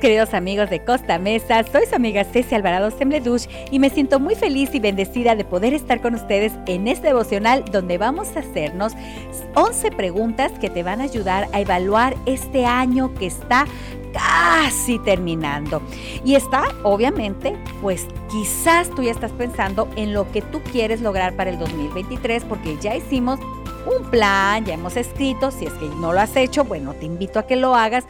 Queridos amigos de Costa Mesa, soy su amiga Ceci Alvarado Sembledush y me siento muy feliz y bendecida de poder estar con ustedes en este devocional donde vamos a hacernos 11 preguntas que te van a ayudar a evaluar este año que está casi terminando. Y está, obviamente, pues quizás tú ya estás pensando en lo que tú quieres lograr para el 2023 porque ya hicimos un plan, ya hemos escrito, si es que no lo has hecho, bueno, te invito a que lo hagas.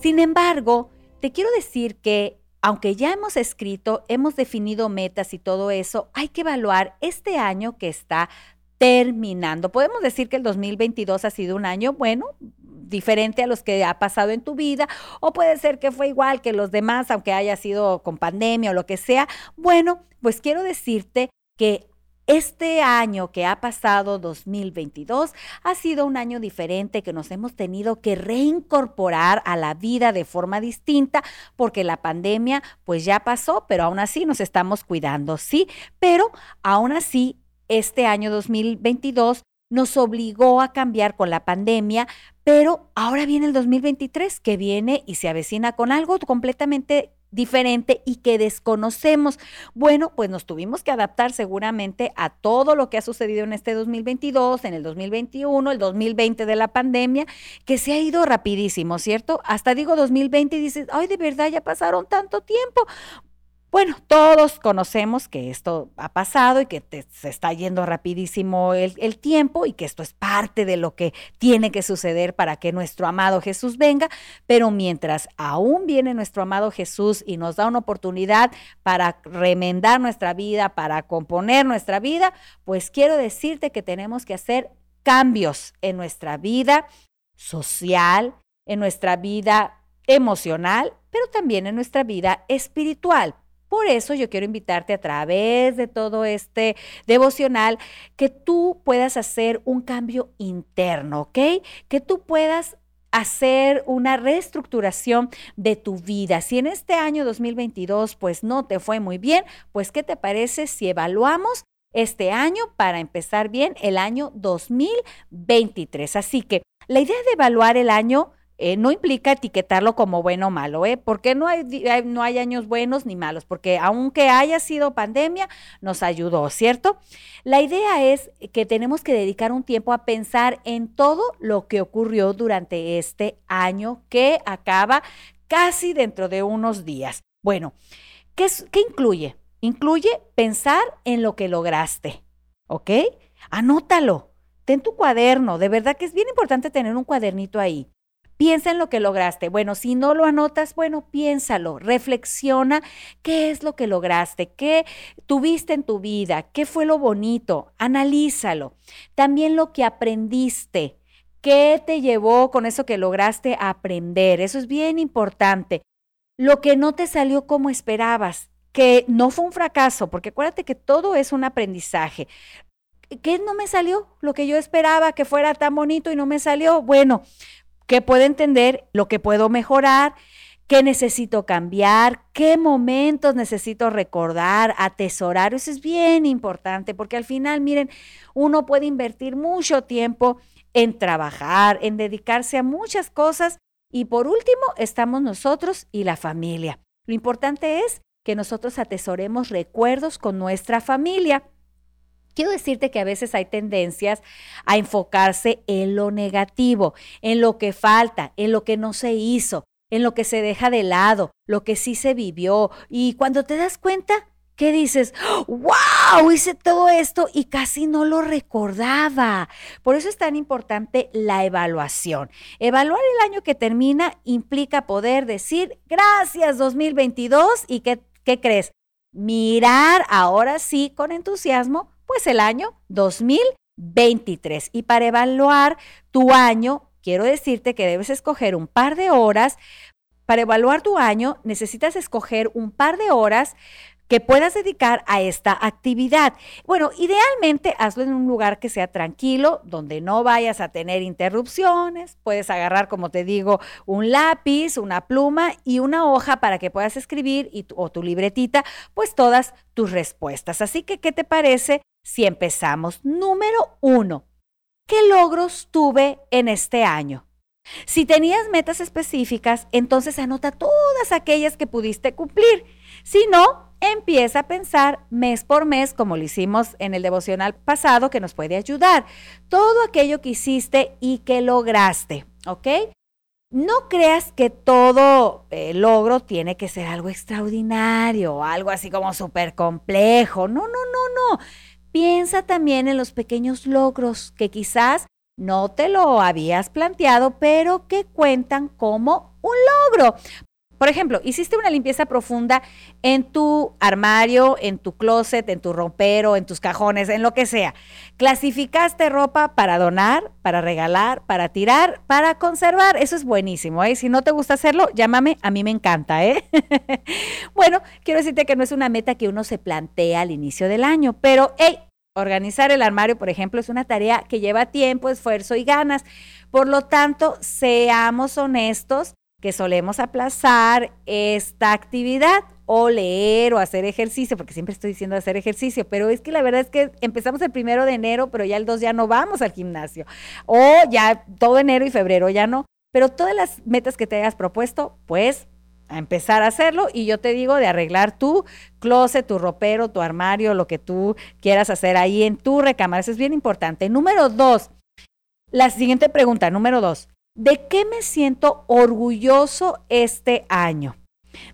Sin embargo, te quiero decir que aunque ya hemos escrito, hemos definido metas y todo eso, hay que evaluar este año que está terminando. Podemos decir que el 2022 ha sido un año, bueno, diferente a los que ha pasado en tu vida, o puede ser que fue igual que los demás, aunque haya sido con pandemia o lo que sea. Bueno, pues quiero decirte que este año que ha pasado, 2022, ha sido un año diferente que nos hemos tenido que reincorporar a la vida de forma distinta porque la pandemia pues ya pasó, pero aún así nos estamos cuidando, sí, pero aún así este año 2022 nos obligó a cambiar con la pandemia, pero ahora viene el 2023 que viene y se avecina con algo completamente diferente y que desconocemos. Bueno, pues nos tuvimos que adaptar seguramente a todo lo que ha sucedido en este 2022, en el 2021, el 2020 de la pandemia, que se ha ido rapidísimo, ¿cierto? Hasta digo 2020 y dices, ay, de verdad ya pasaron tanto tiempo. Bueno, todos conocemos que esto ha pasado y que se está yendo rapidísimo el, tiempo y que esto es parte de lo que tiene que suceder para que nuestro amado Jesús venga, pero mientras aún viene nuestro amado Jesús y nos da una oportunidad para remendar nuestra vida, para componer nuestra vida, pues quiero decirte que tenemos que hacer cambios en nuestra vida social, en nuestra vida emocional, pero también en nuestra vida espiritual. Por eso yo quiero invitarte a través de todo este devocional que tú puedas hacer un cambio interno, ¿ok? Que tú puedas hacer una reestructuración de tu vida. Si en este año 2022 pues no te fue muy bien, pues ¿qué te parece si evaluamos este año para empezar bien el año 2023? Así que la idea de evaluar el año eh, no implica etiquetarlo como bueno o malo, ¿eh? Porque no hay, no hay años buenos ni malos, porque aunque haya sido pandemia, nos ayudó, ¿cierto? La idea es que tenemos que dedicar un tiempo a pensar en todo lo que ocurrió durante este año que acaba casi dentro de unos días. Bueno, ¿qué, qué incluye? Incluye pensar en lo que lograste, ¿ok? Anótalo. Ten tu cuaderno, de verdad que es bien importante tener un cuadernito ahí. Piensa en lo que lograste. Bueno, si no lo anotas, bueno, piénsalo, reflexiona qué es lo que lograste, qué tuviste en tu vida, qué fue lo bonito, analízalo. También lo que aprendiste, qué te llevó con eso que lograste aprender. Eso es bien importante. Lo que no te salió como esperabas, que no fue un fracaso, porque acuérdate que todo es un aprendizaje. ¿Qué no me salió? Lo que yo esperaba que fuera tan bonito y no me salió. Bueno, que puedo entender lo que puedo mejorar, qué necesito cambiar, qué momentos necesito recordar, atesorar. Eso es bien importante porque al final, miren, uno puede invertir mucho tiempo en trabajar, en dedicarse a muchas cosas y por último estamos nosotros y la familia. Lo importante es que nosotros atesoremos recuerdos con nuestra familia. Quiero decirte que a veces hay tendencias a enfocarse en lo negativo, en lo que falta, en lo que no se hizo, en lo que se deja de lado, lo que sí se vivió. Y cuando te das cuenta, ¿qué dices? ¡Wow! Hice todo esto y casi no lo recordaba. Por eso es tan importante la evaluación. Evaluar el año que termina implica poder decir gracias 2022 y ¿qué, qué crees? Mirar ahora sí con entusiasmo pues el año 2023. Y para evaluar tu año, quiero decirte que debes escoger un par de horas. Para evaluar tu año, necesitas escoger un par de horas que puedas dedicar a esta actividad. Bueno, idealmente hazlo en un lugar que sea tranquilo, donde no vayas a tener interrupciones. Puedes agarrar, como te digo, un lápiz, una pluma y una hoja para que puedas escribir o tu libretita, pues todas tus respuestas. Así que, ¿qué te parece si empezamos? Número uno, ¿qué logros tuve en este año? Si tenías metas específicas, entonces anota todas aquellas que pudiste cumplir. Si no, empieza a pensar mes por mes, como lo hicimos en el devocional pasado, que nos puede ayudar. Todo aquello que hiciste y que lograste, ¿ok? No creas que todo eh, logro tiene que ser algo extraordinario, algo así como súper complejo. No, no, no, no. Piensa también en los pequeños logros que quizás no te lo habías planteado, pero que cuentan como un logro. Por ejemplo, hiciste una limpieza profunda en tu armario, en tu closet, en tu ropero, en tus cajones, en lo que sea. Clasificaste ropa para donar, para regalar, para tirar, para conservar. Eso es buenísimo. ¿eh? Si no te gusta hacerlo, llámame. A mí me encanta. ¿eh? bueno, quiero decirte que no es una meta que uno se plantea al inicio del año, pero hey, Organizar el armario, por ejemplo, es una tarea que lleva tiempo, esfuerzo y ganas. Por lo tanto, seamos honestos que solemos aplazar esta actividad o leer o hacer ejercicio, porque siempre estoy diciendo hacer ejercicio, pero es que la verdad es que empezamos el primero de enero, pero ya el 2 ya no vamos al gimnasio, o ya todo enero y febrero ya no, pero todas las metas que te hayas propuesto, pues a empezar a hacerlo y yo te digo de arreglar tu closet, tu ropero, tu armario, lo que tú quieras hacer ahí en tu recámara, eso es bien importante. Número dos, la siguiente pregunta, número dos, ¿De qué me siento orgulloso este año?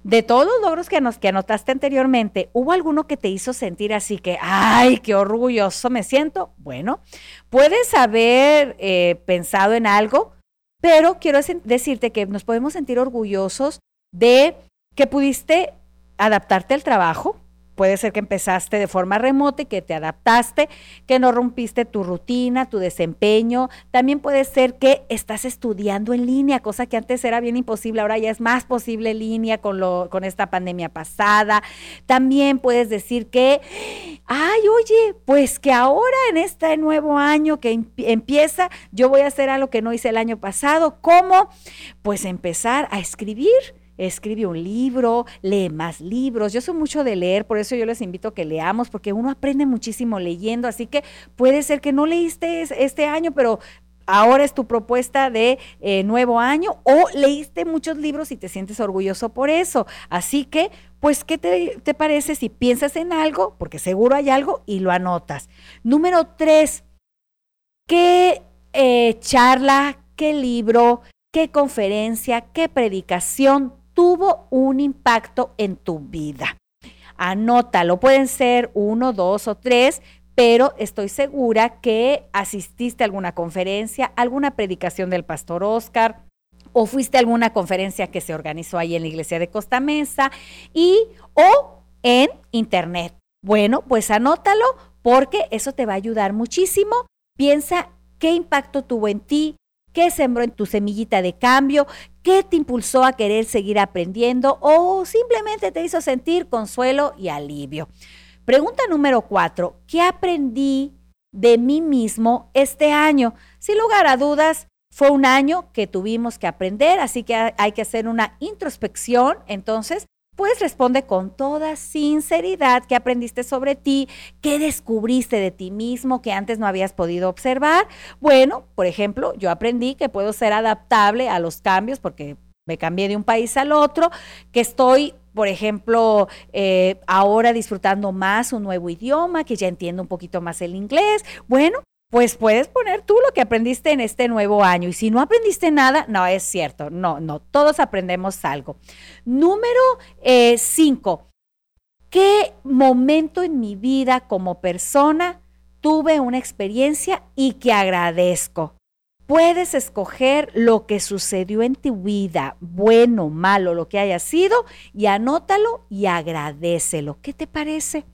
De todos los logros que, nos, que anotaste anteriormente, ¿hubo alguno que te hizo sentir así que, ay, qué orgulloso me siento? Bueno, puedes haber eh, pensado en algo, pero quiero decirte que nos podemos sentir orgullosos de que pudiste adaptarte al trabajo, Puede ser que empezaste de forma remota y que te adaptaste, que no rompiste tu rutina, tu desempeño. También puede ser que estás estudiando en línea, cosa que antes era bien imposible, ahora ya es más posible en línea con, lo, con esta pandemia pasada. También puedes decir que, ay, oye, pues que ahora en este nuevo año que empieza, yo voy a hacer algo que no hice el año pasado. ¿Cómo? Pues empezar a escribir escribe un libro, lee más libros. Yo soy mucho de leer, por eso yo les invito a que leamos, porque uno aprende muchísimo leyendo, así que puede ser que no leíste este año, pero ahora es tu propuesta de eh, nuevo año o leíste muchos libros y te sientes orgulloso por eso. Así que, pues, ¿qué te, parece si piensas en algo? Porque seguro hay algo y lo anotas. Número tres, ¿qué eh, charla, qué libro, qué conferencia, qué predicación tuvo un impacto en tu vida. Anótalo, pueden ser uno, dos o tres, pero estoy segura que asististe a alguna conferencia, alguna predicación del pastor Oscar, o fuiste a alguna conferencia que se organizó ahí en la iglesia de Costa Mesa y o en internet. Bueno, pues anótalo porque eso te va a ayudar muchísimo. Piensa qué impacto tuvo en ti, qué sembró en tu semillita de cambio, qué te impulsó a querer seguir aprendiendo o simplemente te hizo sentir consuelo y alivio. Pregunta número cuatro, ¿qué aprendí de mí mismo este año? Sin lugar a dudas, fue un año que tuvimos que aprender, así que hay que hacer una introspección entonces pues responde con toda sinceridad qué aprendiste sobre ti, qué descubriste de ti mismo que antes no habías podido observar. Bueno, por ejemplo, yo aprendí que puedo ser adaptable a los cambios porque me cambié de un país al otro, que estoy por ejemplo, eh, ahora disfrutando más un nuevo idioma, que ya entiendo un poquito más el inglés. Bueno, pues puedes poner tú lo que aprendiste en este nuevo año. Y si no aprendiste nada, no es cierto. No, no, todos aprendemos algo. Número eh, cinco, ¿qué momento en mi vida como persona tuve una experiencia y que agradezco? Puedes escoger lo que sucedió en tu vida, bueno, malo, lo que haya sido, y anótalo y agradecelo. ¿Qué te parece?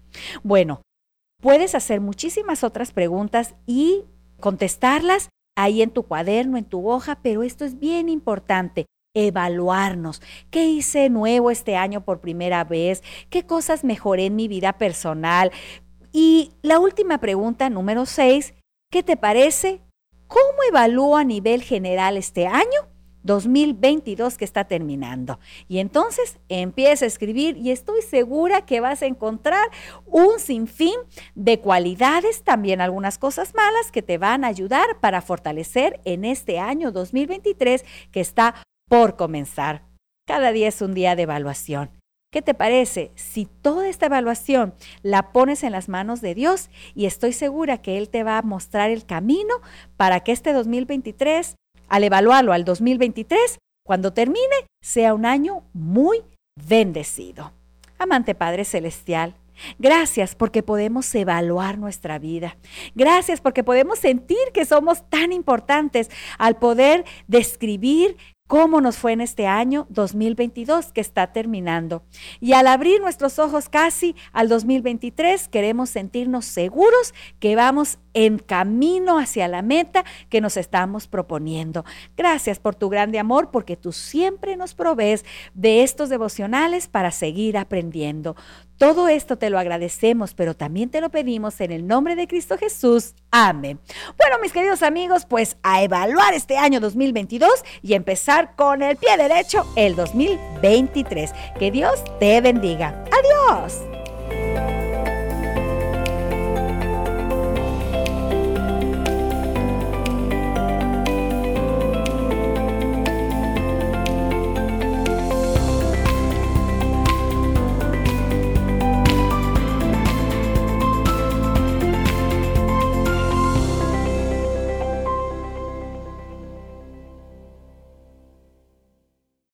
Bueno, Puedes hacer muchísimas otras preguntas y contestarlas ahí en tu cuaderno, en tu hoja, pero esto es bien importante evaluarnos. ¿Qué hice nuevo este año por primera vez? ¿Qué cosas mejoré en mi vida personal? Y la última pregunta, número seis, ¿qué te parece? ¿Cómo evalúo a nivel general este año? 2022 que está terminando. Y entonces empieza a escribir y estoy segura que vas a encontrar un sinfín de cualidades, también algunas cosas malas que te van a ayudar para fortalecer en este año 2023 que está por comenzar. Cada día es un día de evaluación. ¿Qué te parece si toda esta evaluación la pones en las manos de Dios y estoy segura que Él te va a mostrar el camino para que este 2023, al evaluarlo al 2023, cuando termine, sea un año muy bendecido? Amante Padre Celestial, Gracias porque podemos evaluar nuestra vida. Gracias porque podemos sentir que somos tan importantes al poder describir cómo nos fue en este año 2022 que está terminando. Y al abrir nuestros ojos casi al 2023, queremos sentirnos seguros que vamos en camino hacia la meta que nos estamos proponiendo. Gracias por tu grande amor, porque tú siempre nos provees de estos devocionales para seguir aprendiendo. Todo esto te lo agradecemos, pero también te lo pedimos en el nombre de Cristo Jesús. Amén. Bueno, mis queridos amigos, pues a evaluar este año 2022 y empezar con el pie derecho el 2023. Que Dios te bendiga. Adiós.